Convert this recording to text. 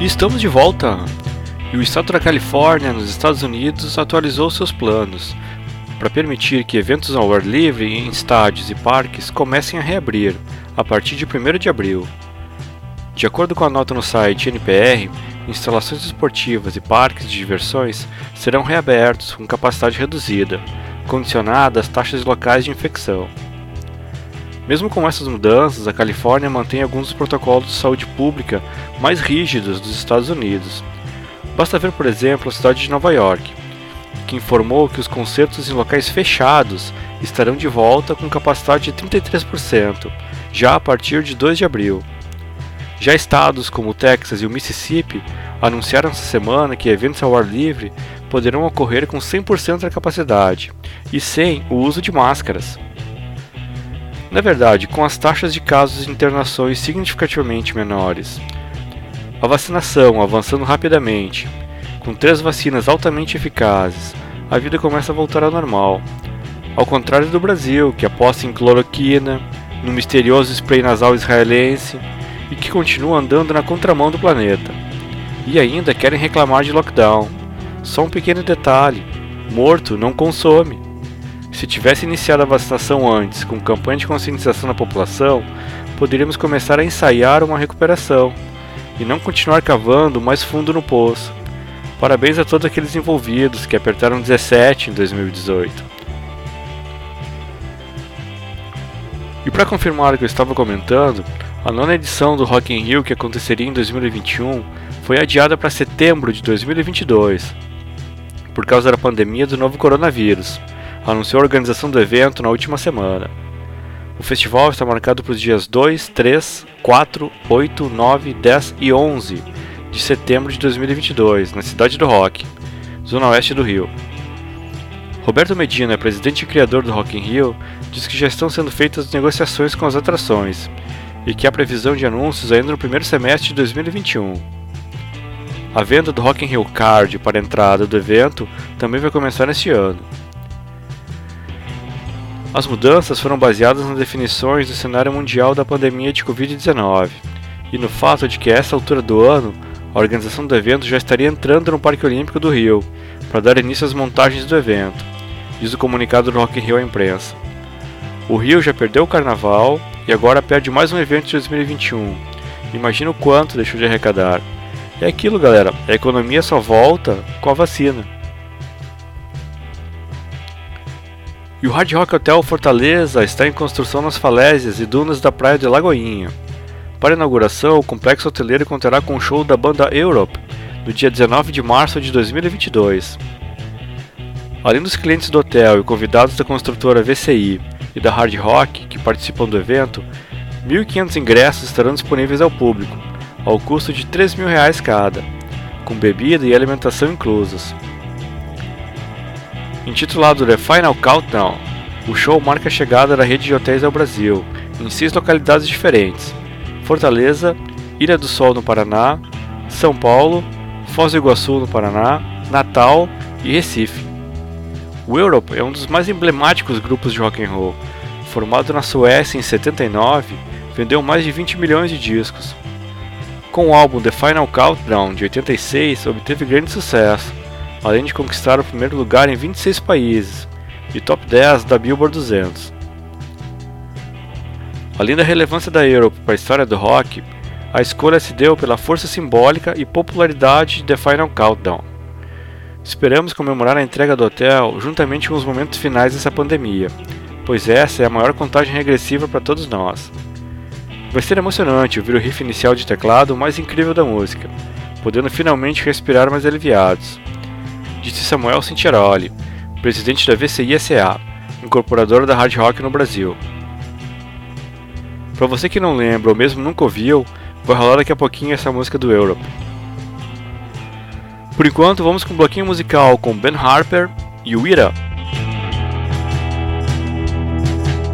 Estamos de volta! E o estado da Califórnia, nos Estados Unidos, atualizou seus planos para permitir que eventos ao ar livre em estádios e parques comecem a reabrir a partir de 1 de abril. De acordo com a nota no site NPR, instalações esportivas e parques de diversões serão reabertos com capacidade reduzida, condicionada às taxas locais de infecção. Mesmo com essas mudanças, a Califórnia mantém alguns dos protocolos de saúde pública mais rígidos dos Estados Unidos. Basta ver, por exemplo, a cidade de Nova York, que informou que os concertos em locais fechados estarão de volta com capacidade de 33%, já a partir de 2 de abril. Já estados como o Texas e o Mississippi anunciaram essa semana que eventos ao ar livre poderão ocorrer com 100% da capacidade e sem o uso de máscaras. Na verdade, com as taxas de casos e internações significativamente menores, a vacinação avançando rapidamente, com três vacinas altamente eficazes, a vida começa a voltar ao normal. Ao contrário do Brasil, que aposta em cloroquina, no misterioso spray nasal israelense e que continua andando na contramão do planeta. E ainda querem reclamar de lockdown. Só um pequeno detalhe: morto não consome. Se tivesse iniciado a vacinação antes, com campanha de conscientização da população, poderíamos começar a ensaiar uma recuperação e não continuar cavando mais fundo no poço. Parabéns a todos aqueles envolvidos que apertaram 17 em 2018. E para confirmar o que eu estava comentando, a nona edição do Rock in Rio que aconteceria em 2021 foi adiada para setembro de 2022 por causa da pandemia do novo coronavírus anunciou a organização do evento na última semana. O festival está marcado para os dias 2, 3, 4, 8, 9, 10 e 11 de setembro de 2022, na Cidade do Rock, zona oeste do Rio. Roberto Medina, presidente e criador do Rock in Rio, diz que já estão sendo feitas negociações com as atrações e que há previsão de anúncios ainda no primeiro semestre de 2021. A venda do Rock in Rio Card para a entrada do evento também vai começar neste ano. As mudanças foram baseadas nas definições do cenário mundial da pandemia de Covid-19 e no fato de que a essa altura do ano a organização do evento já estaria entrando no Parque Olímpico do Rio para dar início às montagens do evento, diz o comunicado do Rock in Rio à imprensa. O Rio já perdeu o carnaval e agora perde mais um evento de 2021. Imagina o quanto deixou de arrecadar. É aquilo, galera, a economia só volta com a vacina. E o Hard Rock Hotel Fortaleza está em construção nas falésias e dunas da praia de Lagoinha. Para a inauguração, o complexo hoteleiro contará com o show da banda Europe no dia 19 de março de 2022. Além dos clientes do hotel e convidados da construtora VCI e da Hard Rock que participam do evento, 1.500 ingressos estarão disponíveis ao público, ao custo de R$ 3.000 cada, com bebida e alimentação inclusos. Intitulado The Final Countdown, o show marca a chegada da rede de hotéis ao Brasil, em seis localidades diferentes: Fortaleza, Ilha do Sol no Paraná, São Paulo, Foz do Iguaçu no Paraná, Natal e Recife. O Europe é um dos mais emblemáticos grupos de rock and roll. Formado na Suécia em 79, vendeu mais de 20 milhões de discos. Com o álbum The Final Countdown de 86, obteve grande sucesso além de conquistar o primeiro lugar em 26 países e top 10 da Billboard 200. Além da relevância da Europe para a história do rock, a escolha se deu pela força simbólica e popularidade de The Final Countdown. Esperamos comemorar a entrega do hotel juntamente com os momentos finais dessa pandemia, pois essa é a maior contagem regressiva para todos nós. Vai ser emocionante ouvir o riff inicial de teclado mais incrível da música, podendo finalmente respirar mais aliviados disse Samuel Cincheroli, presidente da VCI-SA, incorporadora da hard rock no Brasil. Para você que não lembra ou mesmo nunca ouviu, vai rolar daqui a pouquinho essa música do Europe. Por enquanto, vamos com um bloquinho musical com Ben Harper e Wira.